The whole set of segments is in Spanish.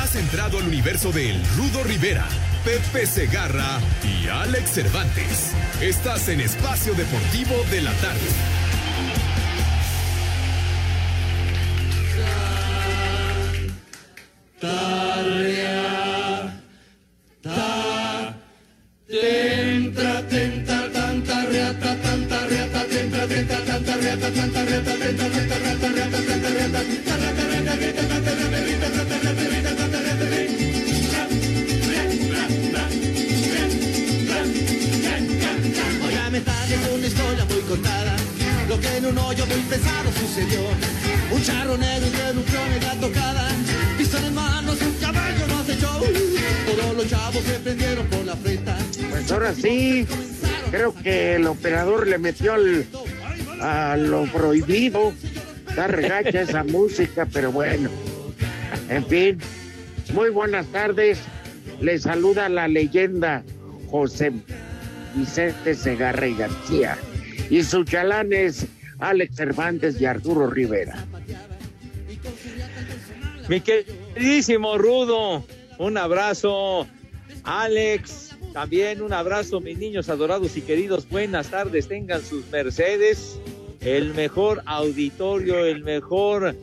Has entrado al universo de El Rudo Rivera, Pepe Segarra y Alex Cervantes. Estás en Espacio Deportivo de la Tarde. Tentra, tentra, tanta reata, tanta reata, tentra, tentra, tanta reata, tanta reata, tentra, tanta reata, reata, tanta reata, tanta reata, reata, reata, tanta reata, Haciendo una historia muy contada. Lo que en un hoyo muy pesado sucedió. Un charro negro interrumpió la tocada. Pistón en manos, un caballo no hace show. Todos los chavos se prendieron por la frente. Pues ahora sí, creo que el operador le metió al- a lo prohibido. Está regacha esa música, pero bueno. En fin, muy buenas tardes. Le saluda la leyenda José Vicente Segarra y García. Y sus chalanes Alex Cervantes y Arturo Rivera. Mi queridísimo Rudo, un abrazo. Alex, también un abrazo, mis niños adorados y queridos. Buenas tardes, tengan sus Mercedes. El mejor auditorio, el mejor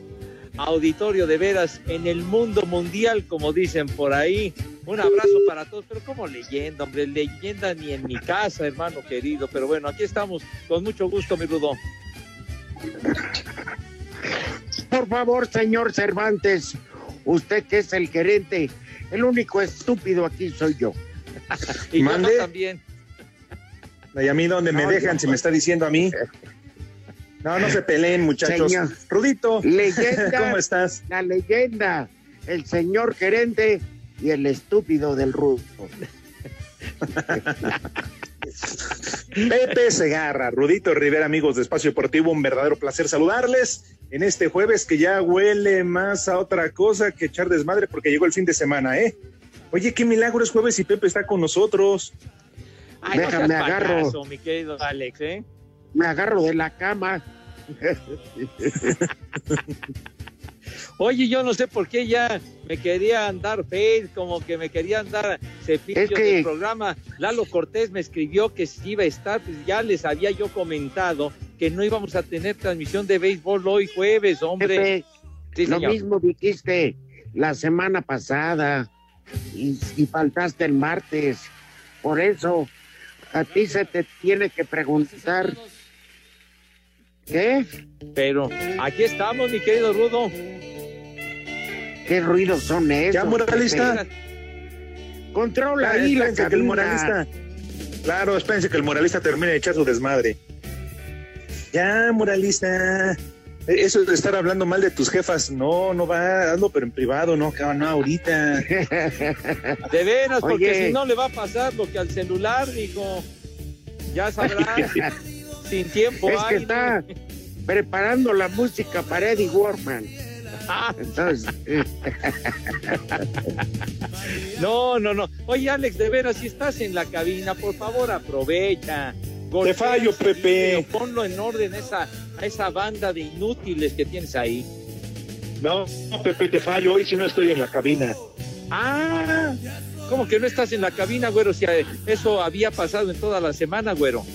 auditorio de veras en el mundo mundial, como dicen por ahí. Un abrazo para todos, pero como leyenda, hombre, leyenda ni en mi casa, hermano querido. Pero bueno, aquí estamos con mucho gusto, mi Rudo. Por favor, señor Cervantes, usted que es el gerente, el único estúpido aquí soy yo. Y yo Mande. también. Y a mí donde me dejan, no. si me está diciendo a mí. No, no se peleen, muchachos. Señor. Rudito, Leyenda. ¿cómo estás? La leyenda, el señor gerente y el estúpido del rudo. Pepe Segarra, Rudito Rivera, amigos de Espacio Deportivo, un verdadero placer saludarles en este jueves que ya huele más a otra cosa que echar desmadre porque llegó el fin de semana, ¿eh? Oye, qué milagro es jueves y Pepe está con nosotros. Ay, no Déjame seas agarro. payaso, mi querido Alex, ¿eh? Me agarro de la cama. Oye, yo no sé por qué ya me quería andar Face, como que me quería andar cepillo Es que- del programa. Lalo Cortés me escribió que sí iba a estar, pues ya les había yo comentado que no íbamos a tener transmisión de béisbol hoy jueves, hombre. Pepe, Sí, lo mismo dijiste la semana pasada y, y faltaste el martes. Por eso, a ti se te tiene que preguntar. ¿Qué? Pero aquí estamos, mi querido Rudo. ¿Qué ruidos son esos? Ya, moralista. Pepe? Controla Ah, ahí la que el moralista. Claro, espérense que el moralista termine de echar su desmadre. Ya, moralista. E- Eso de estar hablando mal de tus jefas, no, no va, hazlo, pero en privado, no, cabrón, no, ahorita. De veras, porque Oye. si no le va a pasar lo que al celular, dijo. Ya sabrás, sin tiempo Es que está preparando la música para Eddie Warman. Ah, Entonces, eh, No, no, no. Oye, Alex, de veras, si estás en la cabina, por favor, aprovecha. Te fallo, Pepe. video, Ponlo en orden esa, a esa banda de inútiles que tienes ahí. No, no, Pepe, te fallo. Hoy si no estoy en la cabina. Ah, ¿cómo que no estás en la cabina, güero? Si eh, eso había pasado en toda la semana, güero.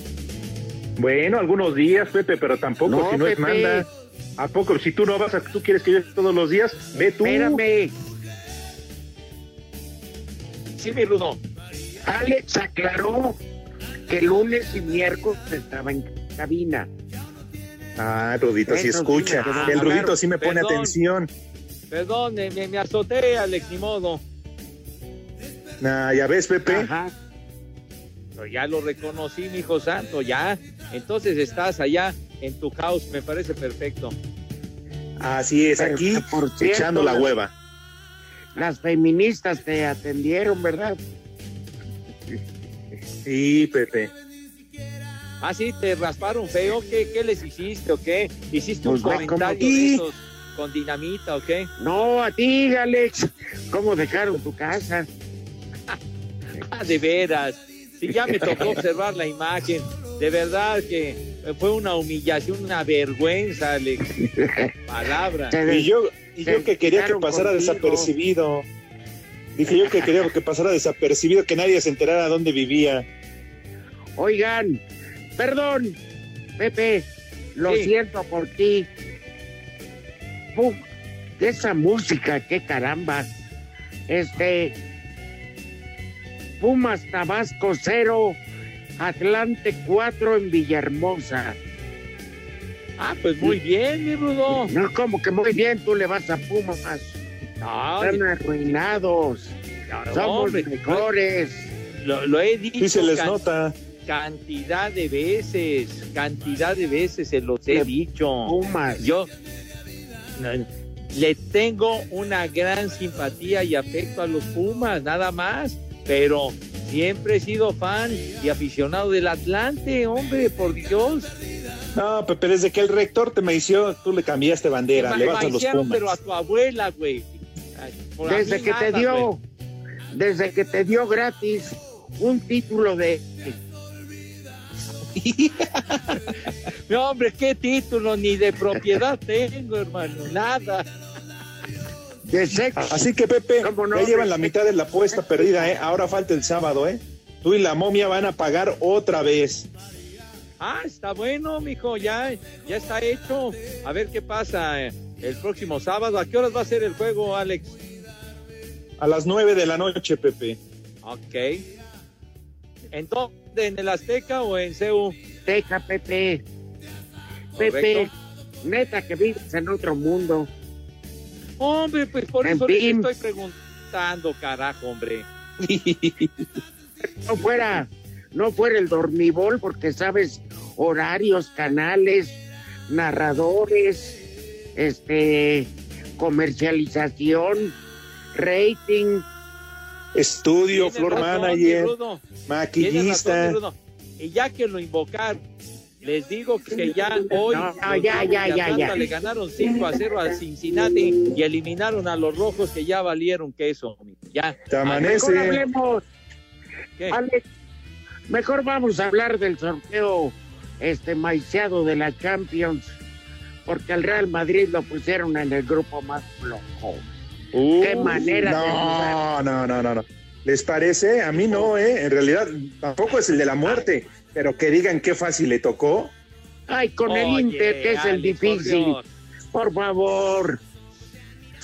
Bueno, algunos días, Pepe, pero tampoco No, si no es manda. ¿A poco? Si tú no vas, a, tú quieres que yo esté todos los días, ve tú. espérame. Sí, mi Rudo. Alex aclaró que lunes y miércoles estaba en cabina. Ah, Rudito, sí escucha. el claro. Rudito sí me pone Perdón. atención. Perdón, me, me azoté, Alex, ni modo. Nah, ya ves, Pepe. Ajá. Pero ya lo reconocí, mi hijo santo, ya. Entonces estás allá en tu house, me parece perfecto. Así es, aquí por cierto, echando la hueva. Las feministas te atendieron, ¿verdad? Sí, Pepe. Ah, sí, te rasparon feo, ¿qué, qué les hiciste o qué? ¿Hiciste un Pues comentario de esos con dinamita o qué? No, a ti, Alex. ¿Cómo dejaron tu casa? Ah, de veras. Sí, ya me tocó observar la imagen. De verdad que fue una humillación, una vergüenza, Alex. Palabra. Y yo, y yo que quería que pasara contigo. desapercibido. Dije yo que quería que pasara desapercibido, que nadie se enterara dónde vivía. Oigan, perdón, Pepe, lo Sí. siento por ti. Uf, esa música, qué caramba. Este. Pumas Tabasco 0, Atlante 4 en Villahermosa. Ah, pues muy bien, mi Rudo. No, como que muy bien, tú le vas a Pumas. No, Están arruinados. no, Somos hombre, mejores. Lo, lo he dicho Sí se les can- nota. cantidad de veces, cantidad de veces se los he Le- dicho. Pumas. Yo le tengo una gran simpatía y afecto a los Pumas, nada más, pero siempre he sido fan y aficionado del Atlante, hombre, por Dios. No, Pepe, desde que el rector te maició, tú le cambiaste bandera, Me le vas a los Pumas. pero a tu abuela, güey. Desde que te nada, dio, güey. desde que te dio gratis un título de, No, hombre, qué título ni de propiedad tengo, hermano, nada. De sexo. Así que, Pepe, ¿Cómo no? ya llevan la mitad de la apuesta perdida, ¿eh? Ahora falta el sábado, ¿eh? Tú y la momia van a pagar otra vez. Ah, está bueno, mijo, ya, ya está hecho. A ver qué pasa eh, el próximo sábado. ¿A qué horas va a ser el juego, Alex? A las nueve de la noche, Pepe. Ok. ¿En dónde? ¿En el Azteca o en CEU? Teca, Pepe. Pepe, Correcto. neta que vives en otro mundo. Hombre, pues por En eso les estoy preguntando, carajo, hombre. No fuera, no fuera el dormibol porque sabes horarios, canales, narradores, este, comercialización, rating. Estudio, floor razón, manager, razón, maquillista. Y ya que lo invocar, les digo que ya hoy No, no, ya, ya, ya, le ganaron 5 a 0 al Cincinnati y eliminaron a los rojos que ya valieron queso. Ya. Te Mejor amanece. hablemos, ¿Qué? Alex, mejor vamos a hablar del sorteo este maiciado de la Champions, porque al Real Madrid lo pusieron en el grupo más flojo. Qué manera de jugar. No, no, no, no, no. ¿Les parece? A mí no, ¿eh? En realidad tampoco es el de la muerte, pero que digan qué fácil le tocó. Ay, con el Inter, que es el Alex, difícil. Por favor.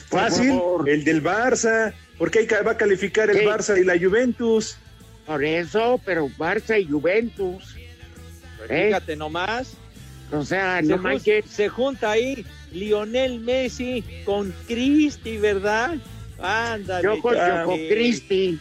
Por Fácil, favor. el del Barça. porque ahí va a calificar el. Barça y la Juventus? Por eso, pero Barça y Juventus. Pues ¿Eh? Fíjate nomás. O sea, Se, no jun- manches. se junta ahí Lionel Messi con Cristi, ¿verdad? Ándale. Choco, Ah, Choco sí. Cristi.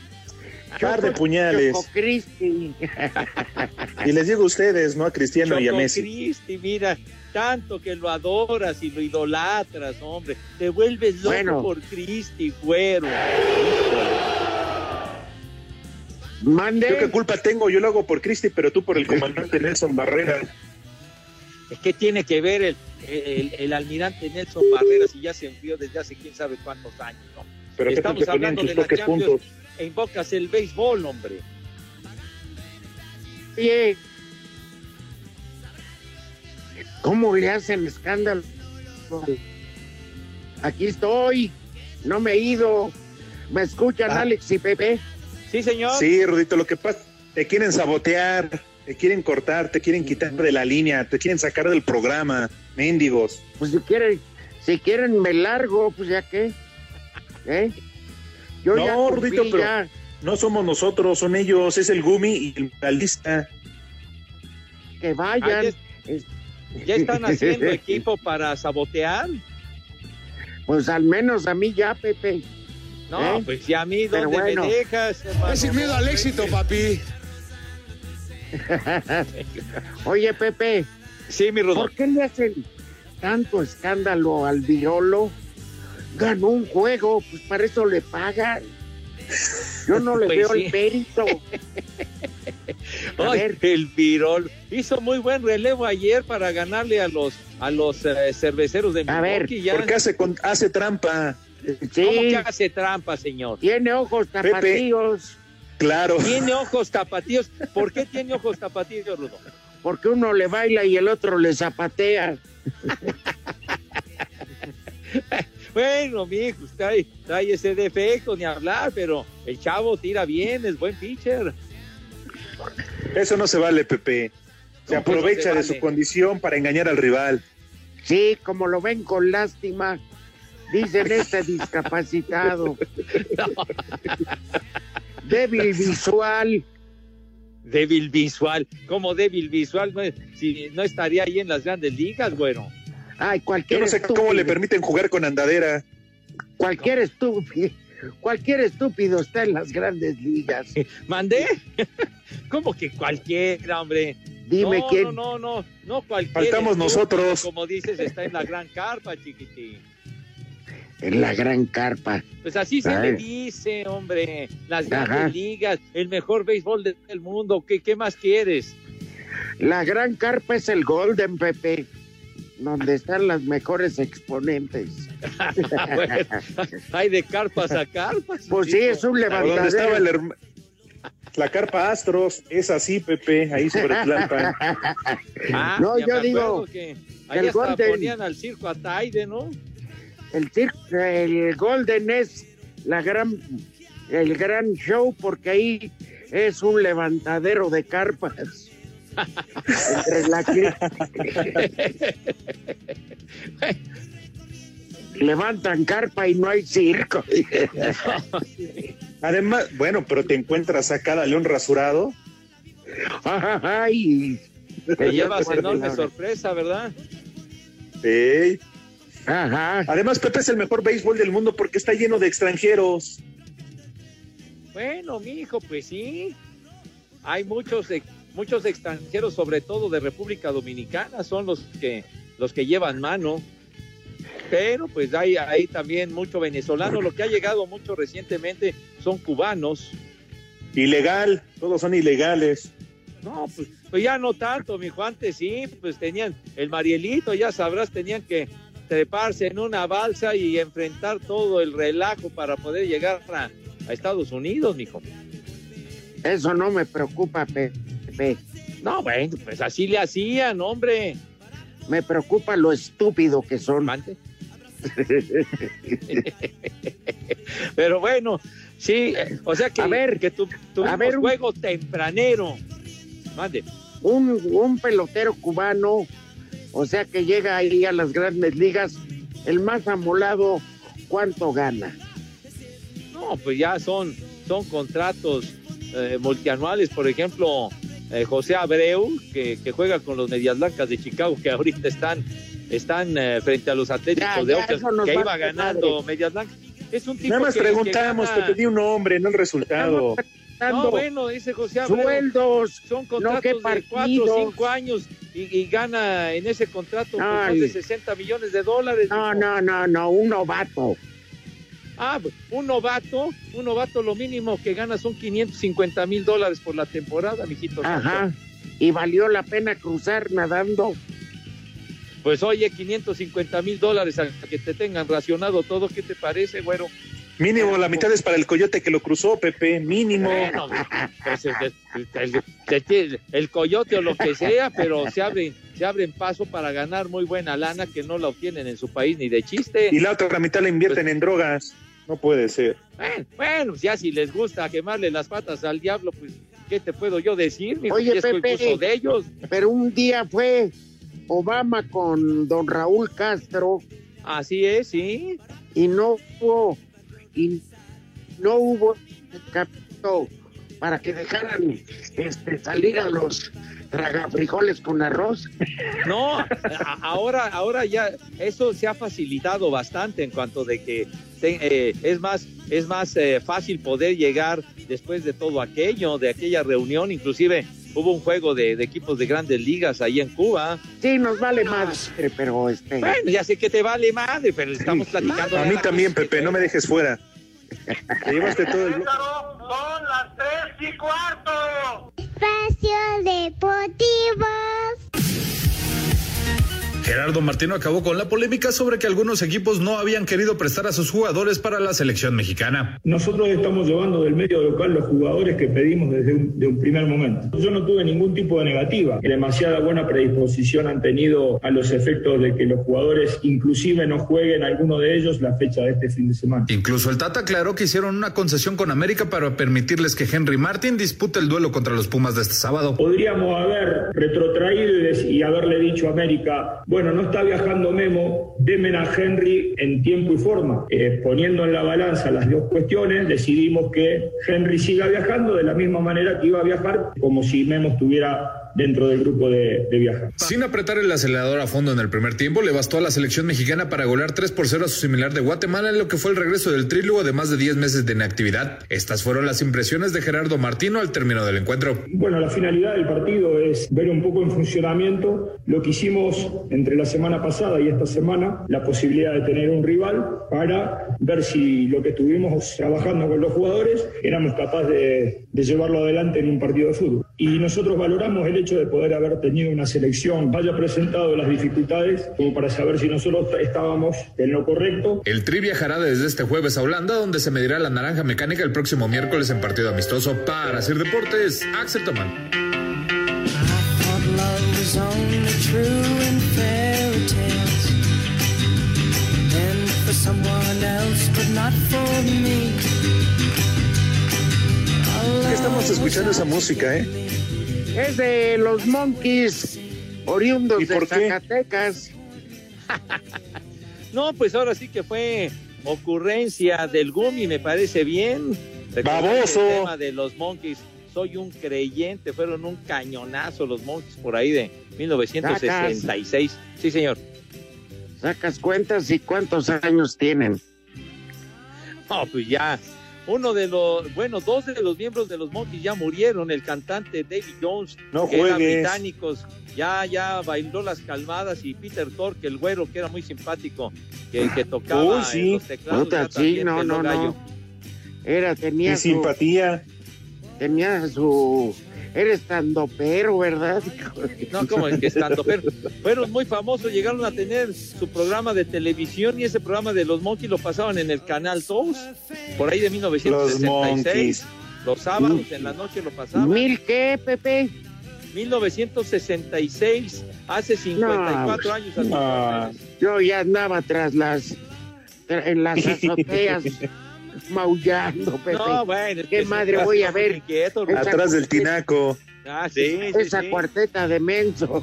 Par de puñales. Choco Cristi. Y les digo a ustedes, ¿no? A Cristiano y a Messi. Cristi, mira, tanto que lo adoras y lo idolatras, hombre. Te vuelves loco Bueno. por Cristi, güero. Yo qué Mande. culpa tengo, yo lo hago por Cristi, pero tú por el comandante Nelson Barrera. Es que tiene que ver el, el, el almirante Nelson Barreras y ya se envió desde hace quién sabe cuántos años, ¿no? Pero Estamos hablando tus de la toques Champions juntos. E invocas el béisbol, hombre. Oye, ¿Cómo le hacen escándalo? Aquí estoy. No me he ido. ¿Me escuchan, Ah. Alex y Pepe? Sí, señor. Sí, Rudito, lo que pasa, te quieren sabotear, te quieren cortar, te quieren quitar de la línea, te quieren sacar del programa, mendigos. Pues si quieren, si quieren me largo, pues ya qué. ¿Eh? Yo No, ya cumplí, Rudito, pero- ya, No somos nosotros, son ellos, es el Gumi y el Balista. Que vayan. Es- ¿Ya están haciendo equipo para sabotear? Pues al menos a mí ya, Pepe. No, ¿Eh? pues ya a mí, Pero ¿dónde bueno. me dejas? hermano? Es sin miedo al éxito, papi. Oye, Pepe, Sí, mi Rudo. ¿por qué le hacen tanto escándalo al Virolo? Ganó un juego, pues para eso le pagan. Yo no le Pues veo sí. el mérito. A Ay, ver. el Virol hizo muy buen relevo ayer para ganarle a los a los eh, cerveceros de A ver, Milwaukee. ya. Porque hace, con- hace trampa. ¿Cómo Sí, que hace trampa, señor? tiene ojos tapatíos, Claro. Tiene ojos tapatíos. ¿Por qué tiene ojos tapatíos, Rudo? porque uno le baila y el otro le zapatea. Bueno, mijo, trae, trae ese defecto, ni hablar, pero el chavo tira bien, es buen pitcher. Eso no se vale, Pepe. Se No, pues no aprovecha se de vale. su condición para engañar al rival. Sí, como lo ven con lástima, dicen este discapacitado. Débil visual. Débil visual. Como débil visual, no, si no estaría ahí en las grandes ligas, bueno. Ay, Yo cualquier no sé cómo estúpido, le permiten jugar con andadera. cualquier estúpido, cualquier estúpido está en las grandes ligas. ¿Mandé? ¿Cómo que cualquiera, hombre? Dime no, quién. No, no, no, no cualquiera. Faltamos nosotros. Como dices, está en la gran carpa, chiquitín. En la gran carpa. Pues así se le dice, hombre. Las Ajá. grandes ligas, el mejor béisbol de- del mundo. ¿Qué, qué más quieres? La gran carpa es el Golden Pepe, donde están las mejores exponentes. Bueno, hay de carpas a carpas. Pues sí, es un ¿Dónde estaba levantadero. el herma- La carpa Astros, es así, Pepe, ahí sobre Tlalpan. Ah, No, yo digo que ahí el hasta Golden- ponían al circo a Taide, ¿no? El, cir- el Golden es la gran, el gran show porque ahí es un levantadero de carpas. Entre la Levantan carpa y no hay circo. Además, bueno, pero te encuentras a cada león rasurado. Ay, Te llevas enorme sorpresa, ¿verdad? Sí. Ajá. Además, Pepe es el mejor béisbol del mundo porque está lleno de extranjeros. Bueno, mijo, pues sí. Hay muchos muchos extranjeros, sobre todo de República Dominicana, son los que los que llevan mano. Pero pues hay ahí también mucho venezolano. Lo que ha llegado mucho recientemente son cubanos. Ilegal, todos son ilegales. No, pues, pues ya no tanto, mijo. Antes sí, pues tenían el Marielito, ya sabrás, tenían que treparse en una balsa y enfrentar todo el relajo para poder llegar a, a Estados Unidos, mijo. Eso no me preocupa, No, bueno, pues así le hacían, hombre. Me preocupa lo estúpido que son. Mande. Pero bueno, sí, o sea que, A ver, que tu, a ver, un- juego tempranero. Mande. Un, un pelotero cubano, o sea que llega ahí a las grandes ligas, el más amolado, ¿cuánto gana? No, pues ya son, son contratos eh, multianuales, por ejemplo, eh, José Abreu, que, que juega con los Medias Blancas de Chicago, que ahorita están, están eh, frente a los Atléticos Ya, de Oakland, que iba ganando madre. Medias Blancas. Es un tipo Nada más que- que preguntamos, gana- te pedí un nombre, no el resultado. No, bueno, dice José Abreu. sueldos, Son contratos qué de cuatro o cinco años y, y gana en ese contrato más de 60 millones de dólares. No, no, no, no, un novato. Ah, pues, un novato, un novato lo mínimo que gana son 550 mil dólares por la temporada, mijito. Ajá. Y valió la pena cruzar nadando. Pues oye, 550 mil dólares a que te tengan racionado todo, ¿qué te parece, güero? Mínimo, la mitad es para el coyote que lo cruzó, Pepe, mínimo. Bueno, pues, el, el- el- el coyote o lo que sea, pero se abren, se abren paso para ganar muy buena lana que no la obtienen en su país ni de chiste. Y la otra mitad la invierten en drogas. No puede ser. Bueno, bueno, ya si les gusta quemarle las patas al diablo, pues, ¿qué te puedo yo decir? mijo? Oye, Pepe. de ellos. Pero un día fue Obama con don Raúl Castro Así es, sí. y no hubo, y no hubo cap- correcto para que dejaran este, salir a los tragafrijoles con arroz. No, ahora, ahora ya eso se ha facilitado bastante en cuanto de que eh, es más, es más eh, fácil poder llegar después de todo aquello, de aquella reunión, inclusive hubo un juego de, de equipos de grandes ligas ahí en Cuba. Sí, nos vale más, pero este. Bueno, ya sé que te vale madre, pero estamos platicando. A mí también, Pepe, no me dejes fuera. Te llevaste todo el. Son las tres y cuarto. Espacio Deportivo. Gerardo Martino acabó con la polémica sobre que algunos equipos no habían querido prestar a sus jugadores para la selección mexicana. Nosotros estamos llevando del medio local los jugadores que pedimos desde un, de un primer momento. Yo no tuve ningún tipo de negativa. Demasiada buena predisposición han tenido a los efectos de que los jugadores inclusive no jueguen alguno de ellos la fecha de este fin de semana. Incluso el Tata aclaró que hicieron una concesión con América para permitirles que Henry Martin dispute el duelo contra los Pumas de este sábado. Podríamos haber retrotraído y, y haberle dicho a América, bueno, no está viajando Memo, demen a Henry en tiempo y forma. Eh, poniendo en la balanza las dos cuestiones, decidimos que Henry siga viajando de la misma manera que iba a viajar, como si Memo estuviera dentro del grupo de, de viajar. Sin apretar el acelerador a fondo en el primer tiempo, le bastó a la selección mexicana para golear 3 por 0 a su similar de Guatemala en lo que fue el regreso del trílogo de más de 10 meses de inactividad. Estas fueron las impresiones de Gerardo Martino al término del encuentro. Bueno, la finalidad del partido es ver un poco en funcionamiento lo que hicimos entre la semana pasada y esta semana, la posibilidad de tener un rival para ver si lo que estuvimos trabajando con los jugadores éramos capaces de, de llevarlo adelante en un partido de fútbol. Y nosotros valoramos el hecho de poder haber tenido una selección, haya presentado las dificultades como para saber si nosotros estábamos en lo correcto El Tri viajará desde este jueves a Holanda, donde se medirá la naranja mecánica el próximo miércoles en partido amistoso. Para Sir Deportes, Axel Tomán. Thought love was only true in fairy tales. And for someone else, but not for me. ¿Qué estamos escuchando esa música, eh? Es de los Monkeys, oriundos ¿Y de? Zacatecas. No, pues ahora sí que fue ocurrencia del Gumi, me parece bien. Baboso. El tema de los Monkeys. Soy un creyente, fueron un cañonazo los Monkeys por ahí de 1966. Sí, señor. Sacas cuentas y cuántos años tienen. No, pues ya. Uno de los, bueno, dos de los miembros de los Monkeys ya murieron. El cantante David Jones, No que eran británicos, ya, ya bailó las calmadas. Y Peter Tork, el güero, que era muy simpático, que, que tocaba en los teclados. Puta, sí, también no, no, no. Era, tenía su, simpatía. tenía su, eres pero, ¿verdad? No, como el que estando, pero fueron muy famosos, llegaron a tener su programa de televisión y ese programa de los Monkeys lo pasaban en el canal 2, por ahí de 1966. Monkeys. Los sábados en la noche lo pasaban. ¿Mil qué, Pepe? 1966, hace 54 No, años. Ah, Yo ya andaba tras las, en las azoteas, maullando, Pepe. No, bueno, es ¿Qué que madre voy a ver? atrás del tinaco. Ah, sí, sí, Esa sí. cuarteta de mensos.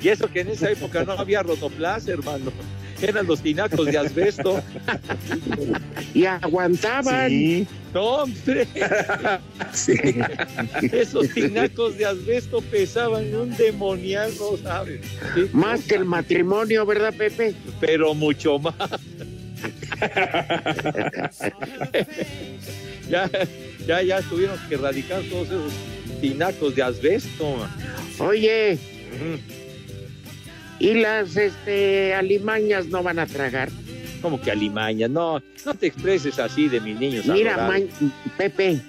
Y eso que en esa época no había rotoplas, hermano. Eran los tinacos de asbesto. y aguantaban. Sí. No, hombre. sí. Esos tinacos de asbesto pesaban un demoniaco, ¿sabes? Más que el matrimonio, ¿verdad, Pepe? Pero mucho más. ya, ya, ya tuvieron que erradicar todos esos tinacos de asbesto. Oye, y las este alimañas no van a tragar. Como que alimaña, no, no te expreses así de mis niños. Mira, Pepe,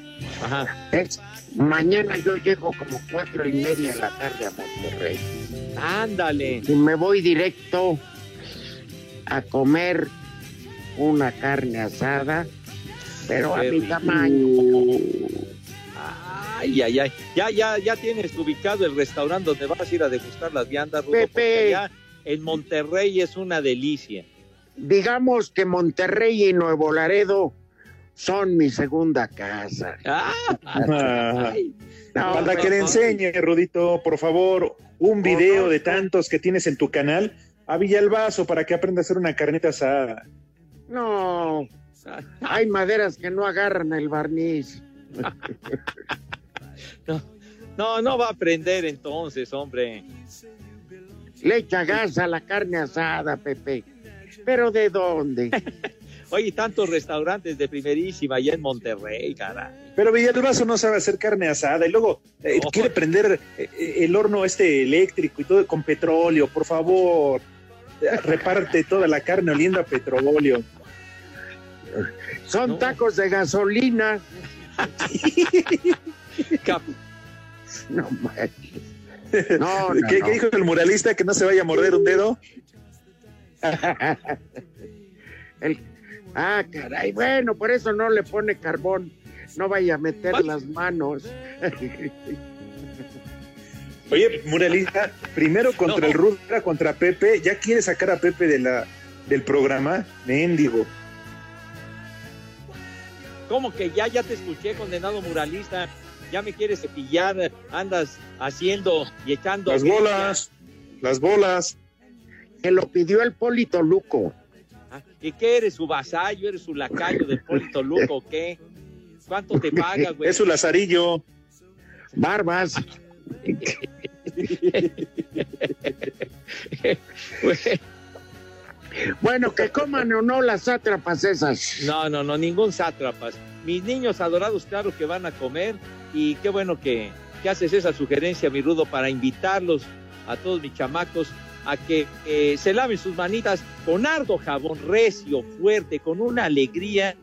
Ajá. es- mañana yo llego como cuatro y media de la tarde a Monterrey. Ándale. Y me voy directo a comer una carne asada, pero a mi rico. tamaño. Ay, ay, ay. Ya, ya, ya tienes ubicado el restaurante donde vas a ir a degustar las viandas, Rudo, Pepe. porque allá en Monterrey es una delicia. Digamos que Monterrey y Nuevo Laredo son mi segunda casa. Ah, ay. No, Para que le no. enseñe, Rudito, por favor, un video de tantos que tienes en tu canal a Villalbazo para que aprenda a hacer una carnita asada. No, hay maderas que no agarran el barniz. No, no va a aprender entonces, hombre. Le echa gas a la carne asada, Pepe. ¿Pero de dónde? Oye, tantos restaurantes de primerísima allá en Monterrey, cara. Pero Villalbazo no sabe hacer carne asada y luego eh, quiere prender eh, el horno este eléctrico y todo con petróleo, por favor. Reparte toda la carne oliendo a petróleo. Son tacos de gasolina. no manches. No, ¿Qué, ¿Qué, dijo el muralista? ¿Que no se vaya a morder un dedo? el, ah, caray, bueno, por eso no le pone carbón. No vaya a meter las manos. Oye, muralista, primero contra el Rudra, contra Pepe, ¿ya quiere sacar a Pepe de la, del programa? Mendigo. ¿Cómo que ya, ya te escuché, condenado muralista? Ya me quieres cepillar, andas haciendo y echando. Las bolas, las bolas. Que lo pidió el Polito Luco. Ah, ¿Y qué eres, su vasallo? ¿Eres su lacayo del Polito Luco o qué? ¿Cuánto te paga, güey? Es su lazarillo. Barbas. bueno, que coman o no las sátrapas esas. No, no, no, ningún sátrapas. Mis niños adorados, claro que van a comer. Y qué bueno que, que haces esa sugerencia, mi Rudo, para invitarlos a todos mis chamacos a que eh, se laven sus manitas con harto jabón recio, fuerte, con una alegría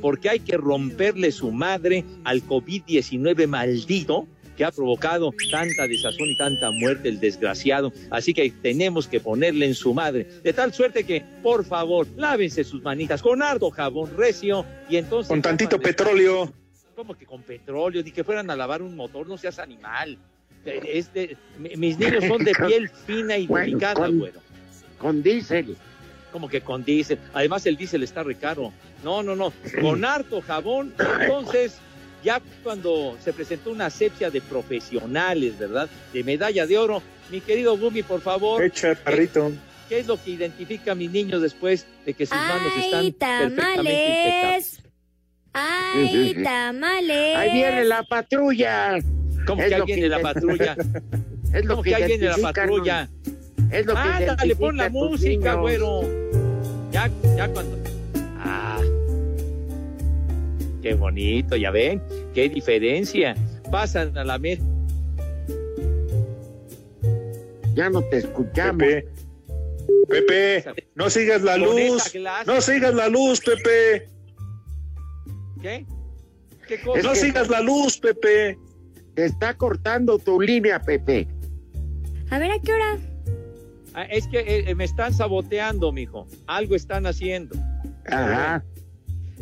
porque hay que romperle su madre al COVID-19 maldito que ha provocado tanta desazón y tanta muerte el desgraciado. Así que tenemos que ponerle en su madre. De tal suerte que, por favor, lávense sus manitas con harto jabón recio y entonces... Con tantito petróleo. ¿Cómo que con petróleo? Ni que fueran a lavar un motor, no seas animal. Este, mis niños son de piel fina y delicada, güero. Con diésel. Como que con diésel. Además, el diésel está recaro. No, no, no. Con harto jabón. Entonces, ya cuando se presentó una asepsia de profesionales, ¿verdad? De medalla de oro. Mi querido Gumi, por favor. Echa, parrito. ¿Qué es lo que identifica a mis niños después de que sus manos están perfectamente impecables? ¡Ay, tamales! Ahí viene la patrulla. ¿Cómo que ahí viene la patrulla? Es lo ¿Cómo que, que ahí viene la patrulla? Es lo que Ándale, pon la música, niños. güero. Ya, ya cuando. Qué bonito, ya ven. Qué diferencia. Pasan a la mesa. Ya no te escuchamos. Pepe. Pepe, no sigas la luz. No sigas la luz, Pepe. ¿Qué? ¿Qué cosa? No sigas la luz, Pepe. Te está cortando tu línea, Pepe. A ver, ¿a qué hora? Ah, es que eh, eh, me están saboteando, mijo. Algo están haciendo. Ajá.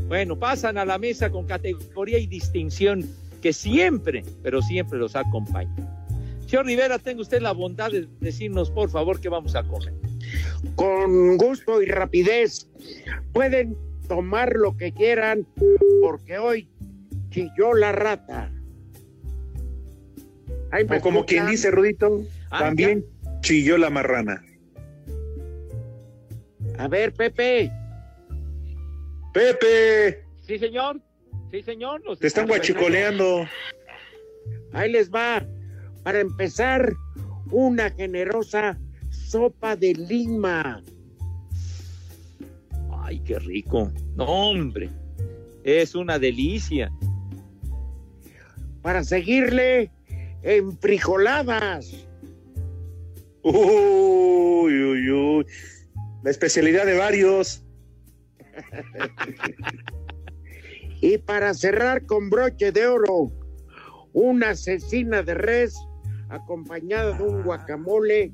Bueno, pasan a la mesa con categoría y distinción que siempre, pero siempre los acompaña. Señor Rivera, tenga usted la bondad de decirnos, por favor, qué vamos a comer. Con gusto y rapidez. Pueden tomar lo que quieran porque hoy chilló la rata. O como quien dice, Rudito, Ah, también chilló la marrana. A ver, Pepe. Pepe, Sí, señor. Sí, señor. Los te están guachicoleando. Ahí les va. Para empezar, una generosa sopa de lima. Ay, qué rico. No, hombre. Es una delicia. Para seguirle, en frijoladas. Uy, uy, uy. La especialidad de varios. Y para cerrar con broche de oro, una cecina de res acompañada de un guacamole,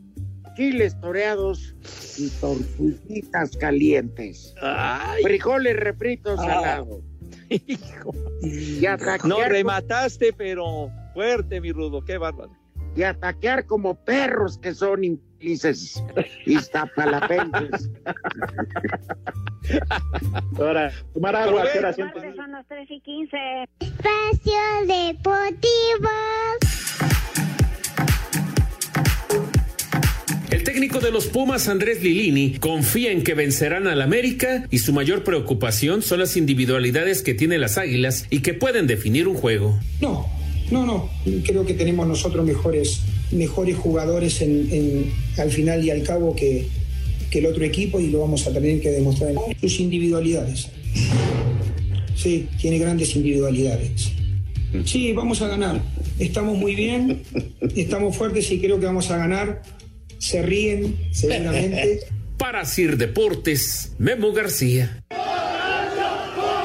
chiles toreados y tortillitas calientes. Ay, Frijoles refritos Ah. salados. hijo. Y No remataste, pero fuerte, mi rudo. Qué bárbaro. Y a taquear como perros que son infelices iztapalapenses. Ahora, tomar agua, ve, siempre- Son las 3 y 15. Espacio Deportivo. El técnico técnico de los Pumas, Andrés Lilini, confía en que vencerán al América y su mayor preocupación son las individualidades que tienen las Águilas y que pueden definir un juego. No, no, no. Creo que tenemos nosotros mejores, mejores jugadores en, al final y al cabo que, que el otro equipo y lo vamos a tener que demostrar en sus individualidades. Sí, tiene grandes individualidades. Sí, vamos a ganar. Estamos muy bien, estamos fuertes y creo que vamos a ganar. Se ríen, seguramente. Para Sir Deportes, Memo García.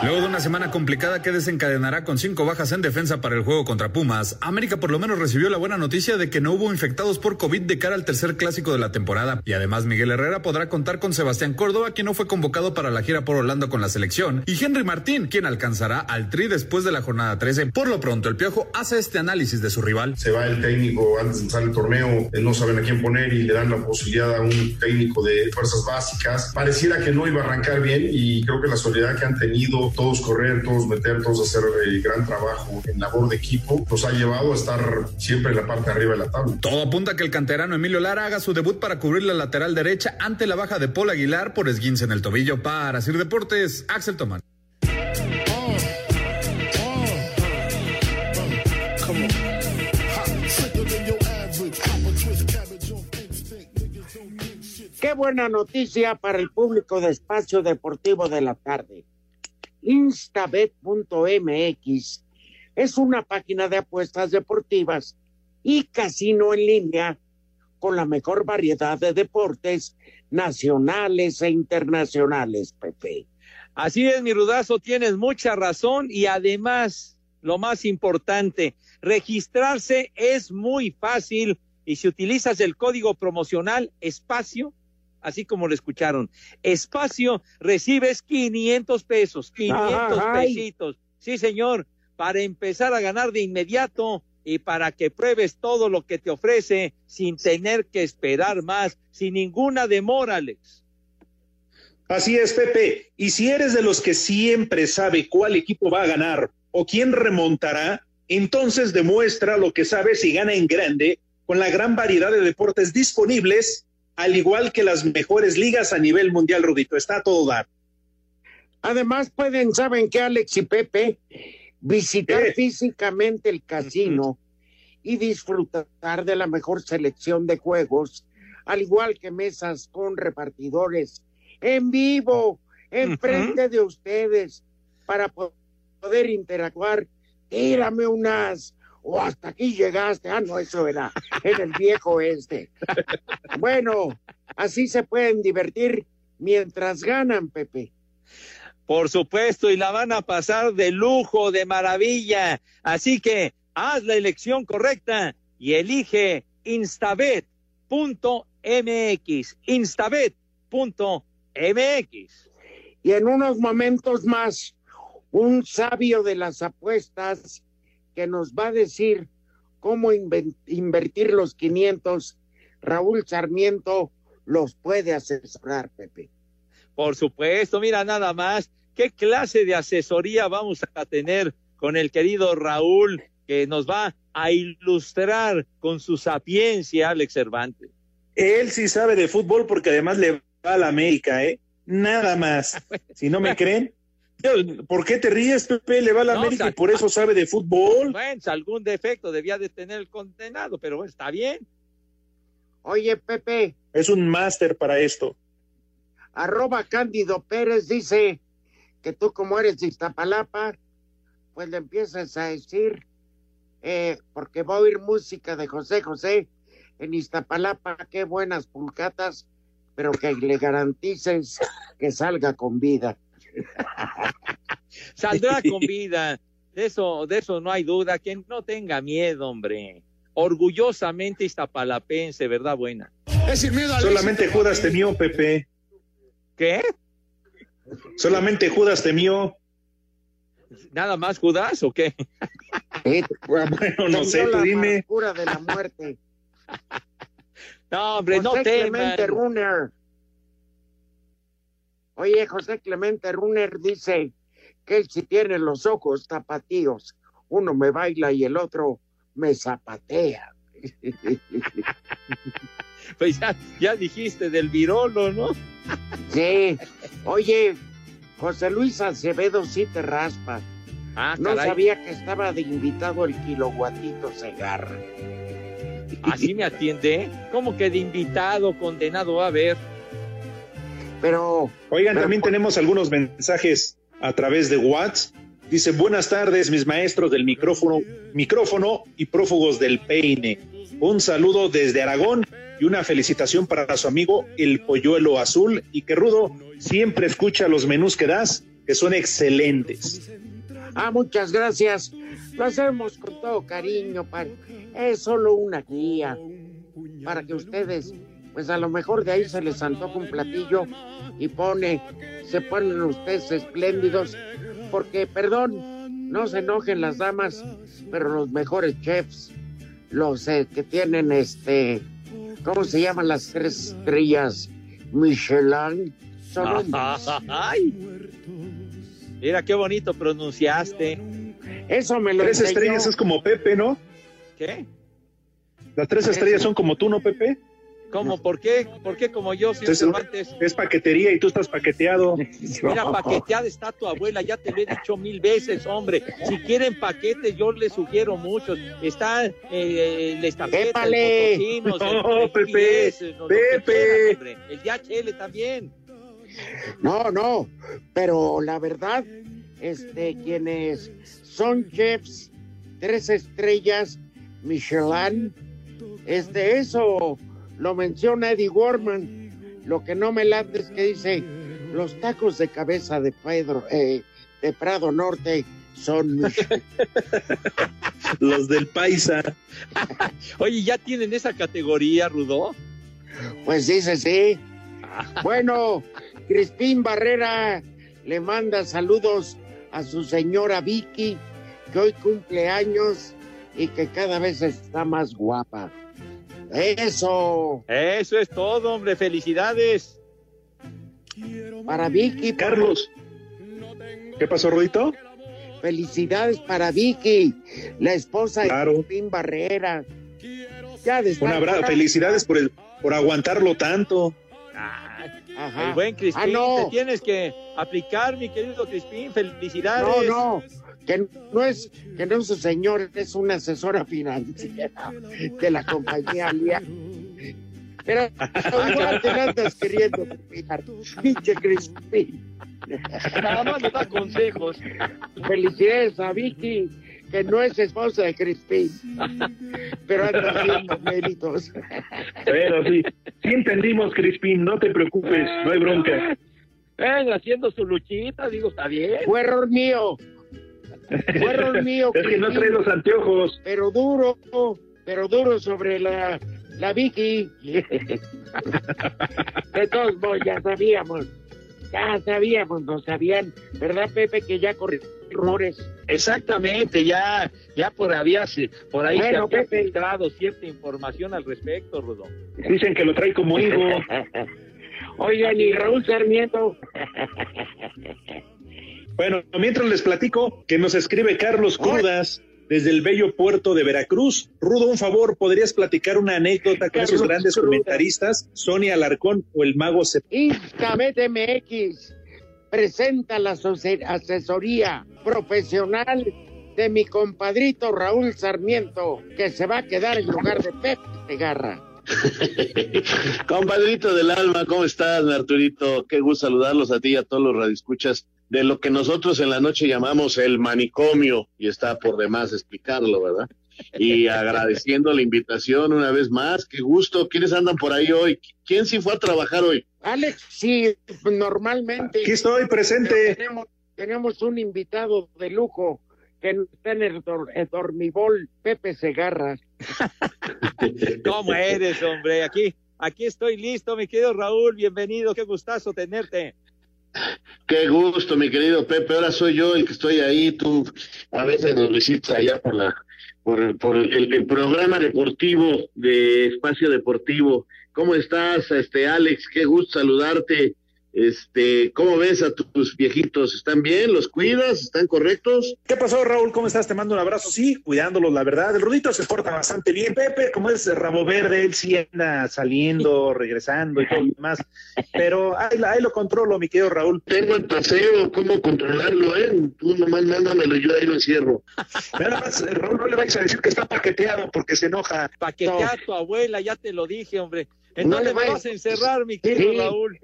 Luego de una semana complicada que desencadenará con cinco bajas en defensa para el juego contra Pumas, América por lo menos recibió la buena noticia de que no hubo infectados por COVID de cara al tercer clásico de la temporada. Y además Miguel Herrera podrá contar con Sebastián Córdoba, quien no fue convocado para la gira por Orlando con la selección, y Henry Martín, quien alcanzará al Tri después de la jornada 13. Por lo pronto, el Piojo hace este análisis de su rival. Se va el técnico antes de empezar el torneo, eh, no saben a quién poner y le dan la posibilidad a un técnico de fuerzas básicas. Pareciera que no iba a arrancar bien y creo que la solidaridad que han tenido, todos correr, todos meter, todos hacer el gran trabajo en labor de equipo, nos ha llevado a estar siempre en la parte de arriba de la tabla. Todo apunta a que el canterano Emilio Lara haga su debut para cubrir la lateral derecha ante la baja de Paul Aguilar por esguince en el tobillo. Para Sir Deportes, Axel Tomás. Qué buena noticia para el público de Espacio Deportivo de la Tarde. Instabet.mx es una página de apuestas deportivas y casino en línea con la mejor variedad de deportes nacionales e internacionales, Pepe. Así es, mi rudazo, tienes mucha razón y además, lo más importante, registrarse es muy fácil y si utilizas el código promocional espacio, así como lo escucharon, espacio, recibes 500 pesos, 500 Ay. pesitos. Sí, señor, para empezar a ganar de inmediato y para que pruebes todo lo que te ofrece sin tener que esperar más, sin ninguna demora, Alex. Así es, Pepe. Y si eres de los que siempre sabe cuál equipo va a ganar o quién remontará, entonces demuestra lo que sabes y gana en grande con la gran variedad de deportes disponibles, al igual que las mejores ligas a nivel mundial, Rudito. Está a todo dar. Además pueden, ¿saben qué, Alex y Pepe? Visitar físicamente el casino y disfrutar de la mejor selección de juegos, al igual que mesas con repartidores en vivo, enfrente de ustedes, para po- poder interactuar. Tírame unas, o hasta aquí llegaste. Ah, no, eso era en el viejo este. Bueno, así se pueden divertir mientras ganan, Pepe. Por supuesto, y la van a pasar de lujo, de maravilla. Así que haz la elección correcta y elige instabet.mx. Instabet.mx. Y en unos momentos más, un sabio de las apuestas que nos va a decir cómo invertir los 500, Raúl Sarmiento los puede asesorar, Pepe. Por supuesto, mira nada más, qué clase de asesoría vamos a tener con el querido Raúl, que nos va a ilustrar con su sapiencia, Alex Cervantes. Él sí sabe de fútbol porque además le va a la América, ¿eh? Nada más. Si no me creen, ¿por qué te ríes, Pepe? Le va a la No, América o sea, y por eso sabe de fútbol. Bueno, algún defecto debía de tener el condenado, pero bueno, está bien. Oye, Pepe, Es un máster para esto. arroba Cándido Pérez dice que tú como eres de Iztapalapa, pues le empiezas a decir, eh, porque va a oír música de José José en Iztapalapa, qué buenas pulcatas, pero que le garantices que salga con vida. Saldrá con vida. De eso, de eso no hay duda. Que no tenga miedo, hombre. Orgullosamente iztapalapense, ¿verdad? Buena. Solamente Judas temió, Pepe. ¿Qué? Solamente Judas temió. ¿Nada más Judas o qué? Bueno, no sé, tú la dime. de la muerte. No, hombre, no José teman. Clemente Runner. Oye, José Clemente Runner dice que él si tiene los ojos tapatíos, uno me baila y el otro me zapatea. Pues ya, ya dijiste del virolo, ¿no? Sí. Oye, José Luis Acevedo sí te raspa. Ah, no sabía que estaba de invitado el kiloguatito Segarra. Así me atiende. ¿Cómo que de invitado, condenado a ver? Pero. Oigan, pero también tenemos algunos mensajes a través de WhatsApp. Dice, buenas tardes, mis maestros del micrófono, micrófono y prófugos del peine. Un saludo desde Aragón y una felicitación para su amigo el polluelo azul y que Rudo siempre escucha los menús que das, que son excelentes. Ah, muchas gracias. Lo hacemos con todo cariño. Para... Es solo una guía para que ustedes, pues a lo mejor de ahí se les antoja un platillo y pone, se ponen ustedes espléndidos, porque, perdón, no se enojen las damas, pero los mejores chefs, los eh, que tienen este, ¿cómo se llaman las tres estrellas? Michelin, son hombres. Ay. Mira qué bonito pronunciaste. Eso me lo Tres enseñó. estrellas es como Pepe, ¿no? ¿Qué? Las tres estrellas son como tú, ¿no, Pepe? ¿Cómo? ¿Por qué? ¿Por qué como yo, señor Cervantes? es paquetería y tú estás paqueteado. Mira, paqueteada está tu abuela, ya te lo he dicho mil veces, hombre. Si quieren paquetes, yo les sugiero muchos. Está eh, el estampeta, el No, el Pepe, PS, no, Pepe. quieran, hombre. El DHL también. No, no, pero la verdad, este, quienes son chefs, tres estrellas, Michelin, este, eso lo menciona Eddie Warman. Lo que no me late es que dice, los tacos de cabeza de Pedro, eh, de Prado Norte son. Los del Paisa. Oye, ¿ya tienen esa categoría, Rudo? Pues dice sí. Bueno, Crispín Barrera le manda saludos a su señora Vicky, que hoy cumple años y que cada vez está más guapa. Eso, Eso es todo, hombre. Felicidades. para Vicky. Carlos. ¿Qué pasó, Rudito? Felicidades para Vicky, la esposa Claro. de Crispín Barrera. Ya Un abrazo, felicidades por, el, por aguantarlo tanto. Ajá. El buen Crispín, Ah, no. te tienes que aplicar, mi querido Crispín. Felicidades. No, no, que no es, que no es su señor, es una asesora financiera de la compañía Alianza. Pero igual te andas queriendo pinche Crispín. Nada más le da consejos. Felicidades a Vicky, que no es esposa de Crispín, pero anda haciendo méritos. Pero sí, sí entendimos, Crispín, no te preocupes, no hay bronca. Ven haciendo su luchita, digo, está bien. Fue error mío, fue error mío. Es que no Crispín. trae los anteojos. pero duro, pero duro sobre la, la Vicky. De todos modos, ya sabíamos, ya sabíamos, no sabían, ¿verdad, Pepe, que ya corrió rumores? Exactamente, ya, ya por, había, por ahí Bueno, se había Pepe. filtrado cierta información al respecto, Rudo. Dicen que lo trae como higo. Oigan, y Raúl Sarmiento, Bueno, mientras les platico que nos escribe Carlos Crudas desde el bello puerto de Veracruz. Rudo, un favor, ¿podrías platicar una anécdota con esos grandes comentaristas, Sonia Alarcón o el mago Instamet MX presenta la asesoría profesional de mi compadrito Raúl Sarmiento, que se va a quedar en lugar de Pepe Garra. Compadrito del alma, ¿cómo estás, Arturito? Qué gusto saludarlos a ti y a todos los radioescuchas de lo que nosotros en la noche llamamos el manicomio, y está por demás explicarlo, ¿verdad? Y agradeciendo la invitación una vez más, qué gusto. ¿Quiénes andan por ahí hoy? ¿Quién sí fue a trabajar hoy? Alex, sí, normalmente. Aquí estoy presente. Tenemos, tenemos un invitado de lujo que está en el, dor- el dormibol, Pepe Segarra. ¿Cómo eres, hombre? Aquí, aquí estoy listo, mi querido Raúl. Bienvenido, qué gustazo tenerte. Qué gusto, mi querido Pepe. Ahora soy yo el que estoy ahí. Tú a veces nos visitas allá por la por, el- por el, el programa deportivo de Espacio Deportivo. ¿Cómo estás, este Alex? Qué gusto saludarte. Este, ¿cómo ves a tus viejitos? ¿Están bien? ¿Los cuidas? ¿Están correctos? ¿Qué pasó, Raúl? ¿Cómo estás? Te mando un abrazo. Sí, cuidándolos, la verdad. El Rudito se porta bastante bien. Pepe, como es rabo verde, él sí anda saliendo, regresando y todo lo demás. Pero ahí, ahí lo controlo, mi querido Raúl. Tengo el paseo, ¿cómo controlarlo, eh? Tú nomás mándamelo, yo ahí lo encierro. Nada más, eh, Raúl, no le vayas a decir que está paqueteado porque se enoja. Paquetea a tu abuela, ya te lo dije, hombre. ¿En No dónde me vas a encerrar, mi querido Sí. Raúl?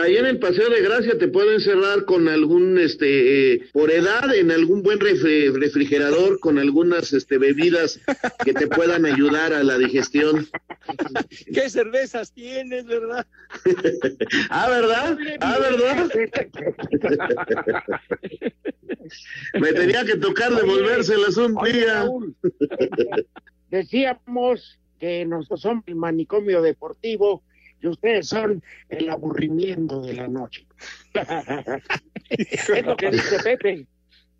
Ahí en el Paseo de Gracia te puedo encerrar con algún, este, eh, por edad, en algún buen refri- refrigerador, con algunas, este, bebidas que te puedan ayudar a la digestión. ¿Qué cervezas tienes, verdad? Ah, ¿verdad? Ah, ¿verdad? Me tenía que tocar devolvérselas un Oye, día. Raúl, decíamos que nosotros somos el manicomio deportivo y ustedes son el aburrimiento de la noche. es lo que dice Pepe.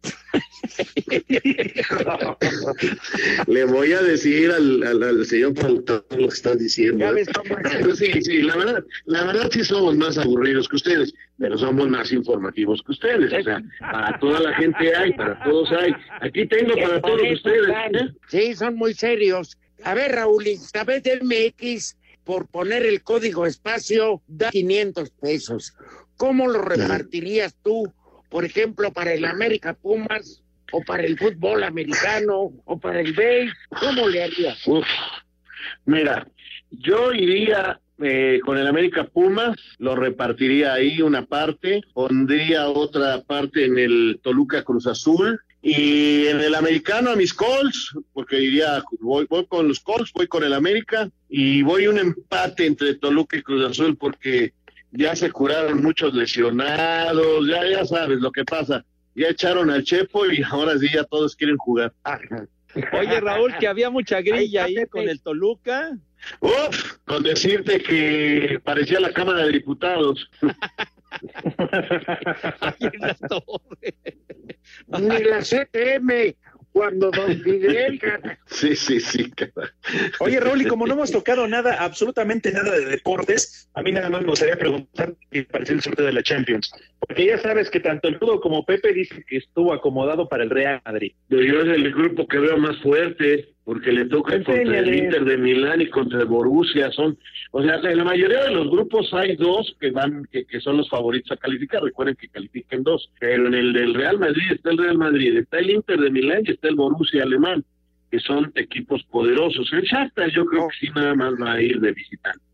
Le voy a decir al, al, al señor productor lo que estás diciendo. ¿eh? es. Sí, sí, la verdad, la verdad sí somos más aburridos que ustedes, pero somos más informativos que ustedes. O sea, para toda la gente hay, para todos hay. Aquí tengo para todos ustedes. ¿eh? Sí, son muy serios. A ver, Raúl, Instabet MX, por poner el código espacio, da 500 pesos. ¿Cómo lo repartirías tú, por ejemplo, para el América Pumas, o para el fútbol americano, o para el béis? ¿Cómo le harías? Uf, mira, yo iría eh, con el América Pumas, lo repartiría ahí una parte, pondría otra parte en el Toluca Cruz Azul y en el americano a mis Colts, porque diría, voy, voy con los Colts, voy con el América y voy un empate entre Toluca y Cruz Azul porque ya se curaron muchos lesionados, ya, ya sabes lo que pasa. Ya echaron al Chepo y ahora sí ya todos quieren jugar. Oye, Raúl, que había mucha grilla ahí con el Toluca. Uf, con decirte que parecía la Cámara de Diputados. Ni la CTM, cuando Don gana. Sí, sí, sí. Oye, Raúl, y como no hemos tocado nada, absolutamente nada de deportes, a mí nada más me gustaría preguntar qué pareció el sorteo de la Champions. Porque ya sabes que tanto el Rudo como Pepe dicen que estuvo acomodado para el Real Madrid. Pero yo es el grupo que veo más fuerte, porque le toca contra el. Inter de Milán y contra el Borussia. Son, o sea, en la mayoría de los grupos hay dos que van, que, que son los favoritos a calificar. Recuerden que califiquen dos. Pero en el del Real Madrid está el Real Madrid, está el Inter de Milán y está el Borussia alemán, que son equipos poderosos. El Shakhtar yo creo que sí nada más va a ir de visitante.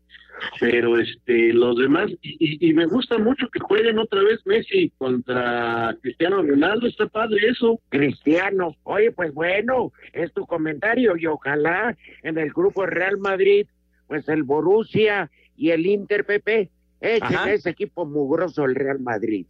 Pero este, los demás, y, y, y me gusta mucho que jueguen otra vez Messi contra Cristiano Ronaldo, está padre eso. Cristiano. Oye, pues bueno, es tu comentario y ojalá en el grupo Real Madrid, pues el Borussia y el Inter PP echen ese equipo mugroso el Real Madrid.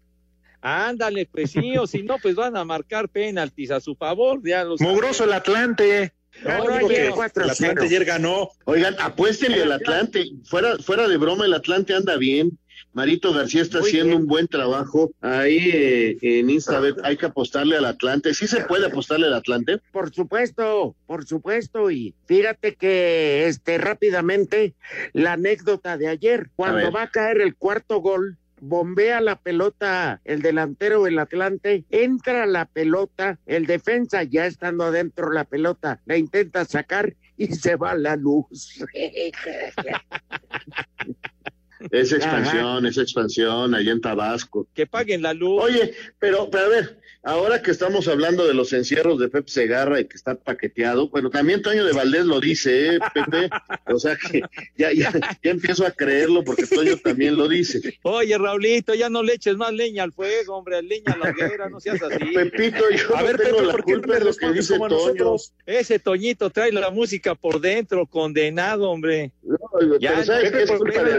Ándale, pues sí, o si no, pues van a marcar penaltis a su favor. Ya los Mugroso el Atlante. No, No, digo ayer que 4-0. el Atlante ayer ganó. Oigan, apuéstenle al Atlante. Fuera, fuera de broma, el Atlante anda bien. Marito García está Muy haciendo bien. un buen trabajo. Ahí eh, en Instabet hay que apostarle al Atlante. ¿Sí se puede apostarle al Atlante? Por supuesto, por supuesto, y fíjate que este rápidamente la anécdota de ayer, cuando va a caer el cuarto gol, bombea la pelota el delantero del Atlante, entra la pelota, el defensa ya estando adentro la pelota, la intenta sacar y se va la luz. Es expansión, es expansión allá en Tabasco. que paguen la luz. Oye, pero, pero a ver, ahora que estamos hablando de los encierros de Pepe Segarra y que está paqueteado, bueno, también Toño de Valdés lo dice, ¿eh, Pepe? O sea que ya, ya, ya empiezo a creerlo porque Toño también lo dice. Oye, Raulito, ya no le eches más leña al fuego, hombre, leña a la hoguera, no seas así. Pepito, yo A no ver, tengo Pepe, la ¿por qué no culpa de lo que dice Toño. nosotros? Ese Toñito trae la música por dentro, condenado, hombre. No, Ya, pero ¿sabes Pepe, qué? es ¿por qué culpa de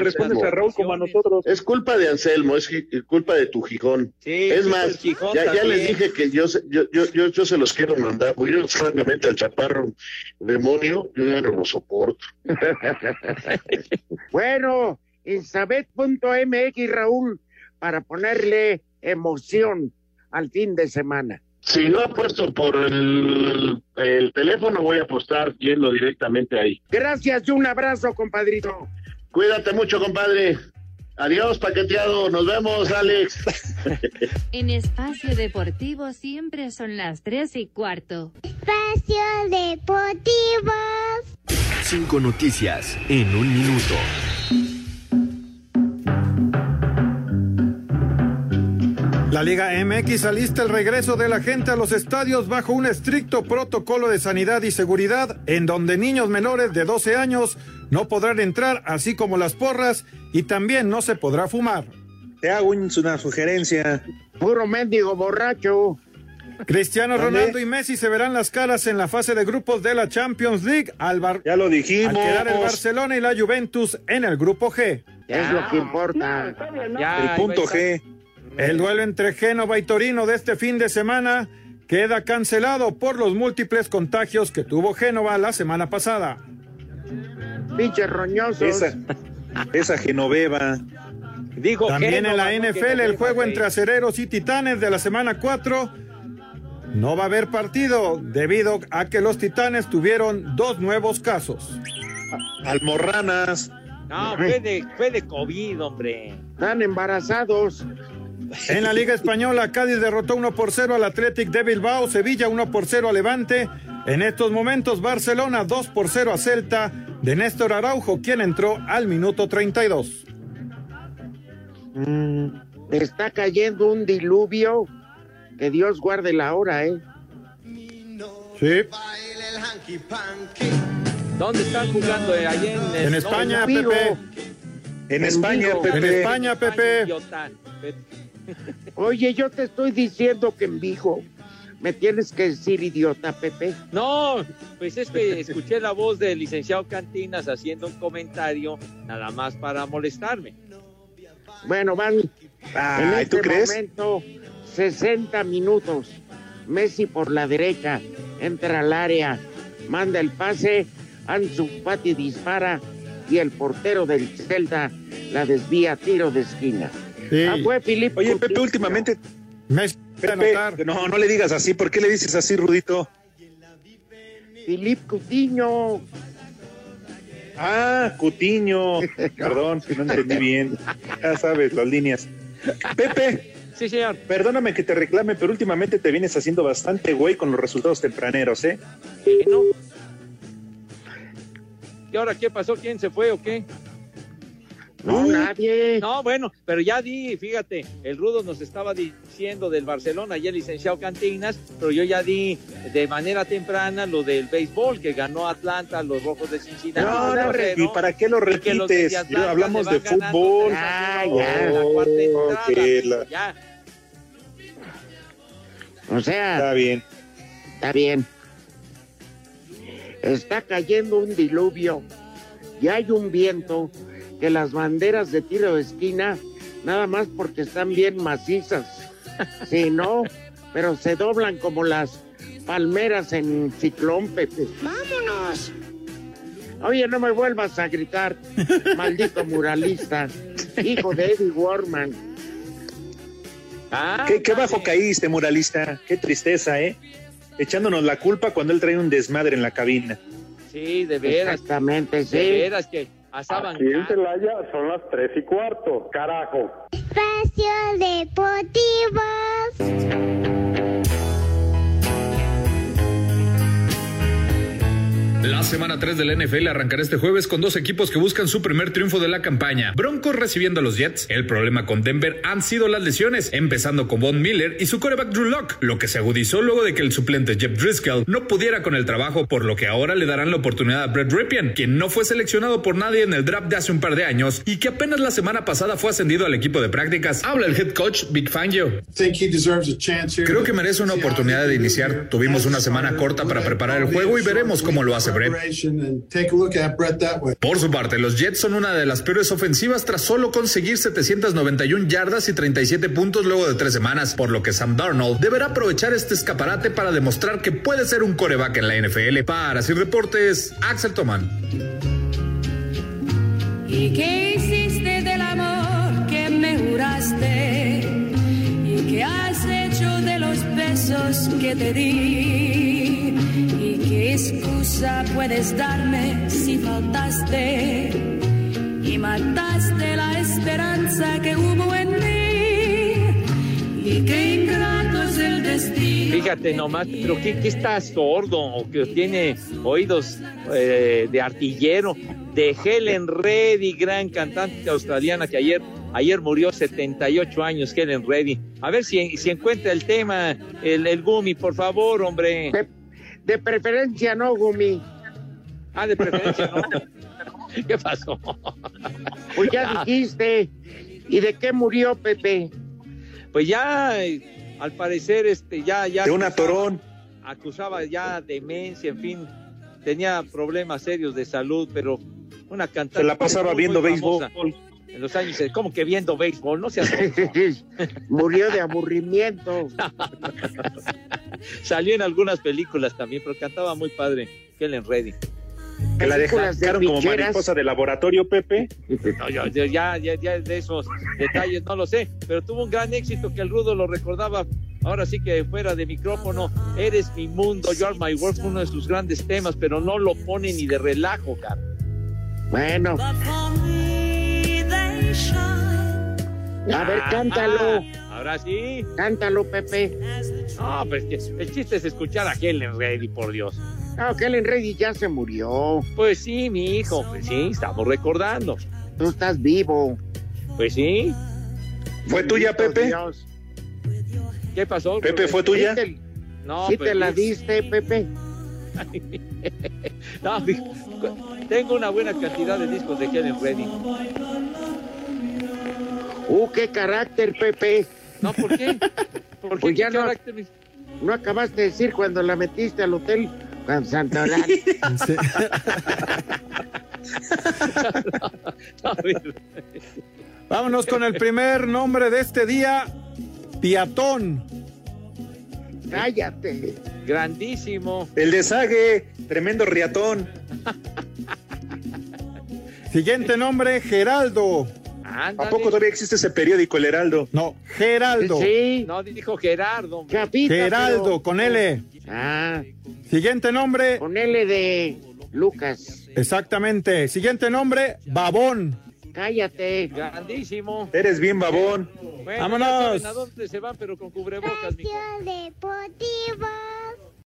Raúl como a nosotros? Es culpa de Anselmo, es culpa de tu Gijón. Sí, es más, Gijón ya, les dije que yo, se- yo, yo, yo, yo se los quiero mandar, porque yo francamente al chaparro demonio, yo ya no lo soporto. Bueno, insabet.mx, Raúl, para ponerle emoción al fin de semana. Si no apuesto por el, el teléfono, voy a apostar yendo directamente ahí. Gracias y un abrazo, compadrito. Cuídate mucho, compadre. Adiós, paqueteado. Nos vemos, Alex. En Espacio Deportivo siempre son las tres y cuarto. Espacio Deportivo. Cinco noticias en un minuto. La Liga MX alista el regreso de la gente a los estadios bajo un estricto protocolo de sanidad y seguridad, en donde niños menores de 12 años no podrán entrar, así como las porras, y también no se podrá fumar. Te hago una sugerencia. Puro mendigo borracho. Cristiano. Ronaldo y Messi se verán las caras en la fase de grupos de la Champions League al Bar- Ya lo dijimos. al quedar el Barcelona y la Juventus en el grupo G. Es lo que importa. El punto G. El duelo entre Génova y Torino de este fin de semana queda cancelado por los múltiples contagios que tuvo Génova la semana pasada. Pinches roñosos. Esa, esa Genoveva. Dijo También en la. NFL el juego entre acereros y titanes de la semana 4 no va a haber partido debido a que los titanes tuvieron dos nuevos casos. Almorranas. No, fue de, fue de COVID, hombre. Están embarazados. En la Liga Española, Cádiz derrotó 1 por 0 al Athletic de Bilbao, Sevilla 1 por 0 a Levante. En estos momentos, Barcelona 2 por 0 a Celta, de Néstor Araujo, quien entró al minuto 32. Mm, está cayendo un diluvio. Que Dios guarde la hora, ¿eh? Sí. ¿Dónde están jugando? Eh, Allá en, En España, en Vigo. Pepe. En España. Pepe. En España, Pepe. Oye, yo te estoy diciendo que en Vigo. Me tienes que decir idiota, Pepe. No, pues es que escuché la voz del licenciado Cantinas haciendo un comentario nada más para molestarme. Bueno, van en Ay, este ¿tú crees? momento 60 minutos. Messi por la derecha, entra al área, manda el pase, Ansu Fati dispara y el portero del Celta la desvía a tiro de esquina. Sí. Ah, fue Filipe Oye, Pepe, últimamente. Pepe, anotar. no, no le digas así. ¿Por qué le dices así, Rudito? Filipe Coutinho. Ah, Cutiño. Perdón, que no entendí bien. Ya sabes, las líneas. Pepe, Sí, señor. perdóname que te reclame, pero últimamente te vienes haciendo bastante güey con los resultados tempraneros, ¿eh? ¿Qué no? ¿Y ahora qué pasó? ¿Quién se fue o qué? No, nadie. No, bueno, pero ya di, fíjate, el Rudo nos estaba diciendo del Barcelona y el licenciado Cantinas, pero yo ya di de manera temprana lo del béisbol, que ganó Atlanta, los Rojos de Cincinnati. No, no, 1-0, ¿y para qué lo de repites? Atlanta Hablamos de fútbol. Ah, ya. en la cuarta entrada, que la- ya. O sea, Está bien. Está bien. Está cayendo un diluvio y hay un viento que las banderas de tiro de esquina, nada más porque están bien macizas. Si no, pero se doblan como las palmeras en ciclón, Pepe. ¡Vámonos! Oye, no me vuelvas a gritar, maldito muralista, hijo de Eddie Warman. Ah, ¿Qué, qué bajo caíste, muralista? Qué tristeza, ¿eh? Echándonos la culpa cuando él trae un desmadre en la cabina. Sí, de veras, Exactamente, de sí. veras que Aquí en Celaya son las tres y cuarto, carajo. Espacio Deportivo. La semana 3 del NFL arrancará este jueves con dos equipos que buscan su primer triunfo de la campaña. Broncos recibiendo a los Jets. El problema con Denver han sido las lesiones, empezando con Von Miller y su coreback Drew Lock, lo que se agudizó luego de que el suplente Jeff Driscoll no pudiera con el trabajo, por lo que ahora le darán la oportunidad a Brett Ripien, quien no fue seleccionado por nadie en el draft de hace un par de años y que apenas la semana pasada fue ascendido al equipo de prácticas. Habla el head coach Big Fangio. Creo que merece una oportunidad de iniciar. Tuvimos una semana corta para preparar el juego y veremos cómo lo hace Brett. Por su parte, los Jets son una de las peores ofensivas tras solo conseguir 791 yardas y 37 puntos luego de tres semanas, por lo que Sam Darnold deberá aprovechar este escaparate para demostrar que puede ser un coreback en la NFL. Para Sir Deportes, Axel Toman. ¿Y qué hiciste del amor que me juraste? ¿Y qué has hecho de los besos que te di? ¿Y qué excusa puedes darme si faltaste? mataste la esperanza que hubo en mí. Y qué ingrato es el destino. Fíjate nomás, pero ¿qué, qué está sordo o que tiene oídos eh, de artillero? De Helen Reddy, gran cantante australiana que ayer, ayer murió 78 años, Helen Reddy. A ver si, si encuentra el tema, el, el Gumi, por favor, hombre. De, de preferencia no, Gumi. Ah, de preferencia no. ¿Qué pasó? Pues ya dijiste. ¿Y de qué murió, Pepe? Pues ya, eh, al parecer, este, ya, ya. De un acusaba- atorón. Acusaba ya demencia, en fin, tenía problemas serios de salud, pero una cantante. Se la pasaba muy, muy viendo famosa béisbol. En los años, ¿cómo que viendo béisbol? No seas Murió de aburrimiento. Salió en algunas películas también, pero cantaba muy padre. Helen Reddy. Que la Películas de dejaron como mariposa de laboratorio, Pepe. No, yo- yo ya, ya, ya de esos detalles no lo sé, pero tuvo un gran éxito que el Rudo lo recordaba. Ahora sí que fuera de micrófono, eres mi mundo, you are my world, fue uno de sus grandes temas, pero no lo pone ni de relajo, cara. Bueno, a ver, cántalo. Ah, ahora sí. Cántalo, Pepe. No, pues el chiste es escuchar a Helen Reddy, por Dios. No, Helen Reddy ya se murió. Pues sí, mi hijo, pues sí, estamos recordando. Tú estás vivo. Pues sí. ¿Fue tuya, Pepe? Dios. ¿Qué pasó? Pepe, ¿fue tuya? ¿Sí te, No, sí pues, te la pues, diste, Pepe? no, tengo una buena cantidad de discos de Helen Reddy. Uh, qué carácter, Pepe. No, ¿por qué? ¿Por qué? Pues ya ¿Qué no, carácter, no acabaste de decir cuando la metiste al hotel Juan Santorán. Vámonos con el primer nombre de este día, Piatón. Cállate. grandísimo. El desague, tremendo riatón. Siguiente nombre, Geraldo. ¿A poco todavía existe ese periódico, El Heraldo? No, Geraldo. Sí, No, dijo Gerardo. hombre. Geraldo, pero- con L. Ah, Siguiente nombre, con L de Lucas. exactamente. Siguiente nombre, Babón. Cállate. Grandísimo. Eres bien babón. Bueno, Vámonos. saben a dónde se van, pero con cubrebocas, mijo. Espacio Deportivo.